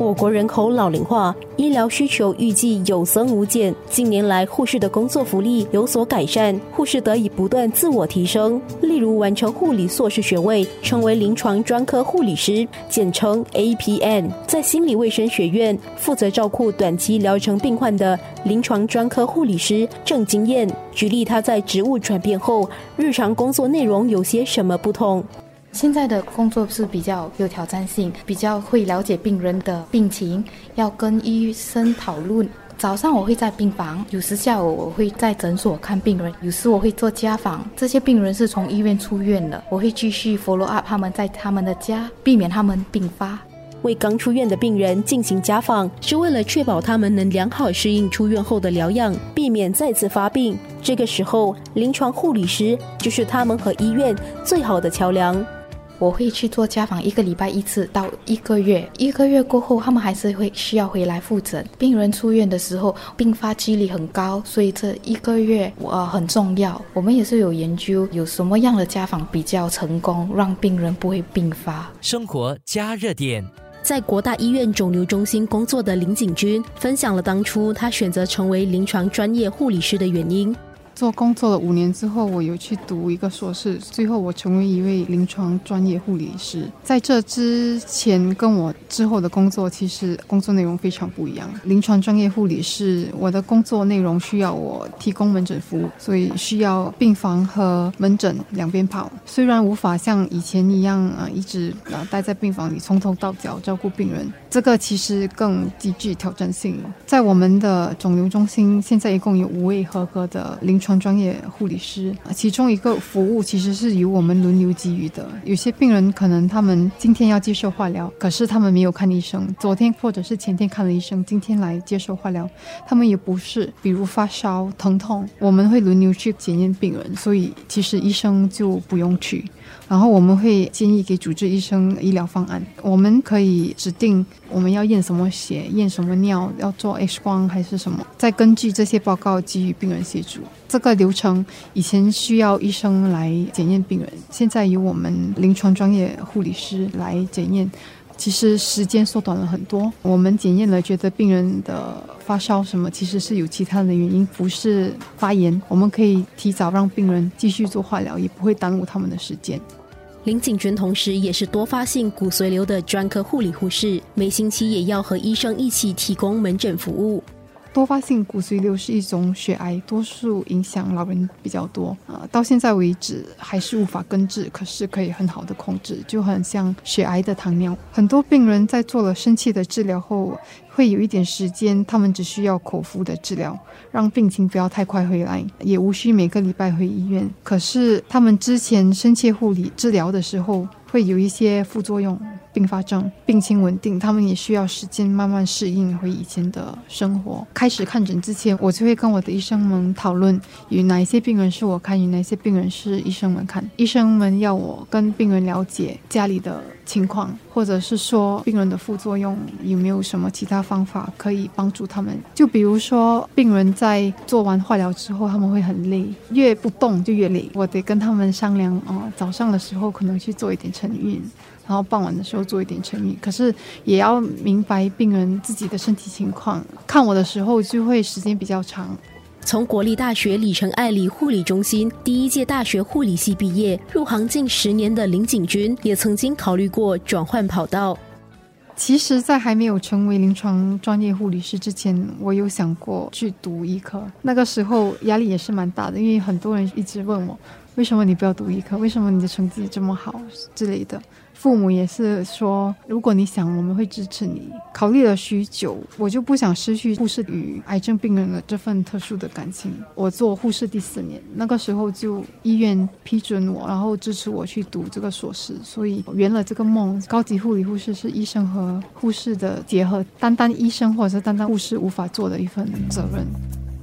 我国人口老龄化，医疗需求预计有增无减。近年来，护士的工作福利有所改善，护士得以不断自我提升。例如，完成护理硕士学位，成为临床专科护理师，简称 APN。在心理卫生学院负责照顾短期疗程病患的临床专科护理师郑经验，举例他在职务转变后，日常工作内容有些什么不同？现在的工作是比较有挑战性，比较会了解病人的病情，要跟医生讨论。早上我会在病房，有时下午我会在诊所看病人，有时我会做家访。这些病人是从医院出院的，我会继续 follow up 他们在他们的家，避免他们病发。为刚出院的病人进行家访，是为了确保他们能良好适应出院后的疗养，避免再次发病。这个时候，临床护理师就是他们和医院最好的桥梁。我会去做家访，一个礼拜一次到一个月。一个月过后，他们还是会需要回来复诊。病人出院的时候，并发几率很高，所以这一个月呃很重要。我们也是有研究，有什么样的家访比较成功，让病人不会并发。生活加热点，在国大医院肿瘤中心工作的林景军分享了当初他选择成为临床专业护理师的原因。做工作了五年之后，我有去读一个硕士，最后我成为一位临床专业护理师。在这之前跟我之后的工作，其实工作内容非常不一样。临床专业护理师，我的工作内容需要我提供门诊服务，所以需要病房和门诊两边跑。虽然无法像以前一样啊，一直啊待在病房里从头到脚照顾病人，这个其实更极具挑战性。在我们的肿瘤中心，现在一共有五位合格的临床。专业护理师，其中一个服务其实是由我们轮流给予的。有些病人可能他们今天要接受化疗，可是他们没有看医生，昨天或者是前天看了医生，今天来接受化疗，他们也不是，比如发烧、疼痛，我们会轮流去检验病人，所以其实医生就不用去。然后我们会建议给主治医生医疗方案，我们可以指定我们要验什么血、验什么尿，要做 X 光还是什么，再根据这些报告给予病人协助。这个流程以前需要医生来检验病人，现在由我们临床专业护理师来检验，其实时间缩短了很多。我们检验了，觉得病人的发烧什么其实是有其他的原因，不是发炎，我们可以提早让病人继续做化疗，也不会耽误他们的时间。林景娟同时也是多发性骨髓瘤的专科护理护士，每星期也要和医生一起提供门诊服务。多发性骨髓瘤是一种血癌，多数影响老人比较多啊。到现在为止还是无法根治，可是可以很好的控制，就很像血癌的糖尿。很多病人在做了深切的治疗后，会有一点时间，他们只需要口服的治疗，让病情不要太快回来，也无需每个礼拜回医院。可是他们之前深切护理治疗的时候，会有一些副作用。并发症病情稳定，他们也需要时间慢慢适应回以前的生活。开始看诊之前，我就会跟我的医生们讨论，与哪一些病人是我看，与哪些病人是医生们看。医生们要我跟病人了解家里的情况，或者是说病人的副作用有没有什么其他方法可以帮助他们。就比如说，病人在做完化疗之后，他们会很累，越不动就越累。我得跟他们商量哦，早上的时候可能去做一点晨运。然后傍晚的时候做一点晨运，可是也要明白病人自己的身体情况。看我的时候就会时间比较长。从国立大学里程爱里护理中心第一届大学护理系毕业，入行近十年的林景君也曾经考虑过转换跑道。其实，在还没有成为临床专业护理师之前，我有想过去读医科。那个时候压力也是蛮大的，因为很多人一直问我，为什么你不要读医科？为什么你的成绩这么好之类的。父母也是说，如果你想，我们会支持你。考虑了许久，我就不想失去护士与癌症病人的这份特殊的感情。我做护士第四年，那个时候就医院批准我，然后支持我去读这个硕士，所以圆了这个梦。高级护理护士是医生和护士的结合，单单医生或者是单单护士无法做的一份责任。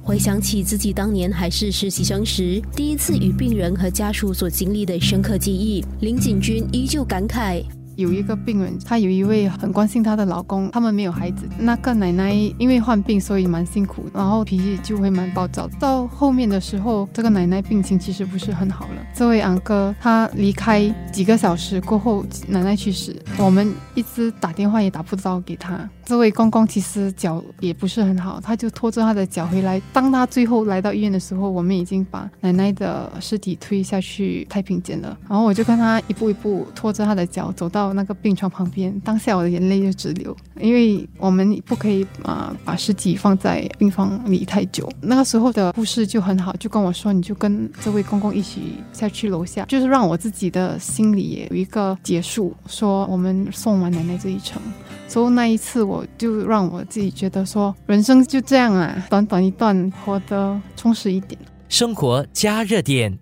回想起自己当年还是实习生时，第一次与病人和家属所经历的深刻记忆，林景军依旧感慨：有一个病人，她有一位很关心她的老公，他们没有孩子。那个奶奶因为患病，所以蛮辛苦，然后脾气就会蛮暴躁。到后面的时候，这个奶奶病情其实不是很好了。这位昂哥他离开几个小时过后，奶奶去世，我们一直打电话也打不到给他。这位公公其实脚也不是很好，他就拖着他的脚回来。当他最后来到医院的时候，我们已经把奶奶的尸体推下去太平间了。然后我就看他一步一步拖着他的脚走到那个病床旁边，当下我的眼泪就直流，因为我们不可以啊把尸体放在病房里太久。那个时候的护士就很好，就跟我说：“你就跟这位公公一起下去楼下，就是让我自己的心里有一个结束，说我们送完奶奶这一程。”所以那一次，我就让我自己觉得说，人生就这样啊，短短一段，活得充实一点。生活加热点。